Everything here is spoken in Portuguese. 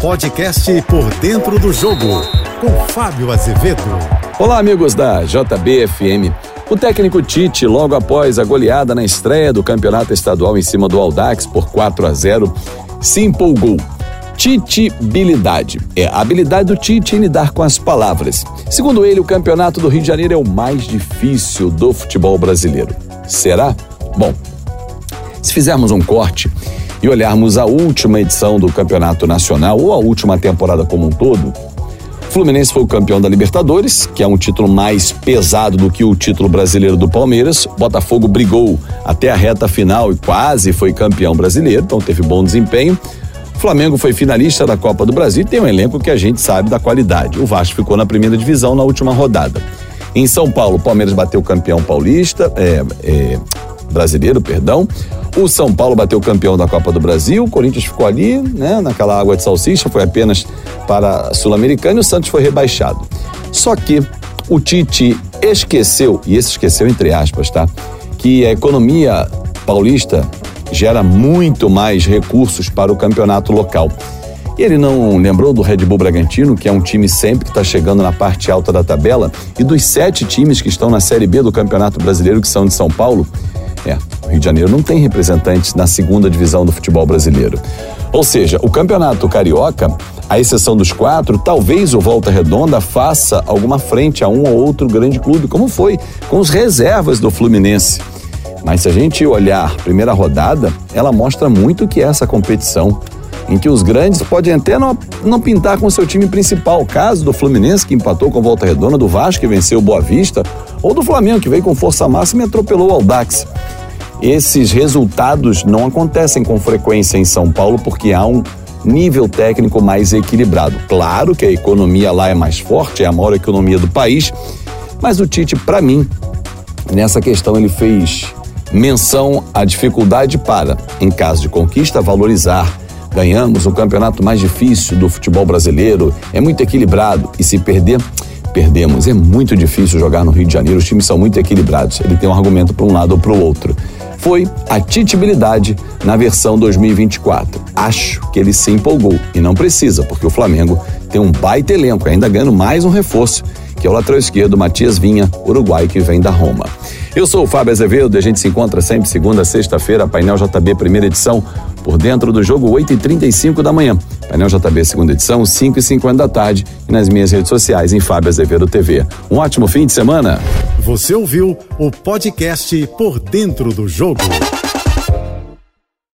Podcast Por Dentro do Jogo, com Fábio Azevedo. Olá, amigos da JBFM. O técnico Tite, logo após a goleada na estreia do campeonato estadual em cima do Aldax por 4 a 0, se empolgou. Titibilidade. É a habilidade do Tite em lidar com as palavras. Segundo ele, o campeonato do Rio de Janeiro é o mais difícil do futebol brasileiro. Será? Bom, se fizermos um corte e olharmos a última edição do Campeonato Nacional ou a última temporada como um todo, Fluminense foi o campeão da Libertadores, que é um título mais pesado do que o título brasileiro do Palmeiras. Botafogo brigou até a reta final e quase foi campeão brasileiro, então teve bom desempenho. Flamengo foi finalista da Copa do Brasil e tem um elenco que a gente sabe da qualidade. O Vasco ficou na primeira divisão na última rodada. Em São Paulo, o Palmeiras bateu o campeão paulista, é, é, brasileiro, perdão. O São Paulo bateu campeão da Copa do Brasil, o Corinthians ficou ali, né, naquela água de salsicha, foi apenas para a Sul-Americana e o Santos foi rebaixado. Só que o Tite esqueceu, e esse esqueceu entre aspas, tá? Que a economia paulista gera muito mais recursos para o campeonato local. E ele não lembrou do Red Bull Bragantino, que é um time sempre que está chegando na parte alta da tabela, e dos sete times que estão na Série B do Campeonato Brasileiro, que são de São Paulo. É, o Rio de Janeiro não tem representantes na segunda divisão do futebol brasileiro. Ou seja, o Campeonato Carioca, à exceção dos quatro, talvez o Volta Redonda faça alguma frente a um ou outro grande clube, como foi com os reservas do Fluminense. Mas se a gente olhar a primeira rodada, ela mostra muito que é essa competição em que os grandes podem até não, não pintar com o seu time principal. Caso do Fluminense, que empatou com Volta Redonda, do Vasco, que venceu o Boa Vista, ou do Flamengo, que veio com força máxima e atropelou o Aldax. Esses resultados não acontecem com frequência em São Paulo porque há um nível técnico mais equilibrado. Claro que a economia lá é mais forte, é a maior economia do país, mas o Tite, para mim, nessa questão ele fez menção à dificuldade para, em caso de conquista, valorizar Ganhamos o campeonato mais difícil do futebol brasileiro, é muito equilibrado e se perder, perdemos. É muito difícil jogar no Rio de Janeiro, os times são muito equilibrados. Ele tem um argumento para um lado ou para o outro. Foi a titibilidade na versão 2024. Acho que ele se empolgou e não precisa, porque o Flamengo tem um baita elenco, ainda ganhando mais um reforço, que é o lateral esquerdo Matias Vinha, uruguai que vem da Roma. Eu sou o Fábio Azevedo e a gente se encontra sempre segunda a sexta-feira, painel JB, primeira edição, por dentro do jogo 8h35 da manhã. Painel JB, segunda edição, 5h50 da tarde e nas minhas redes sociais em Fábio Azevedo TV. Um ótimo fim de semana. Você ouviu o podcast Por Dentro do Jogo.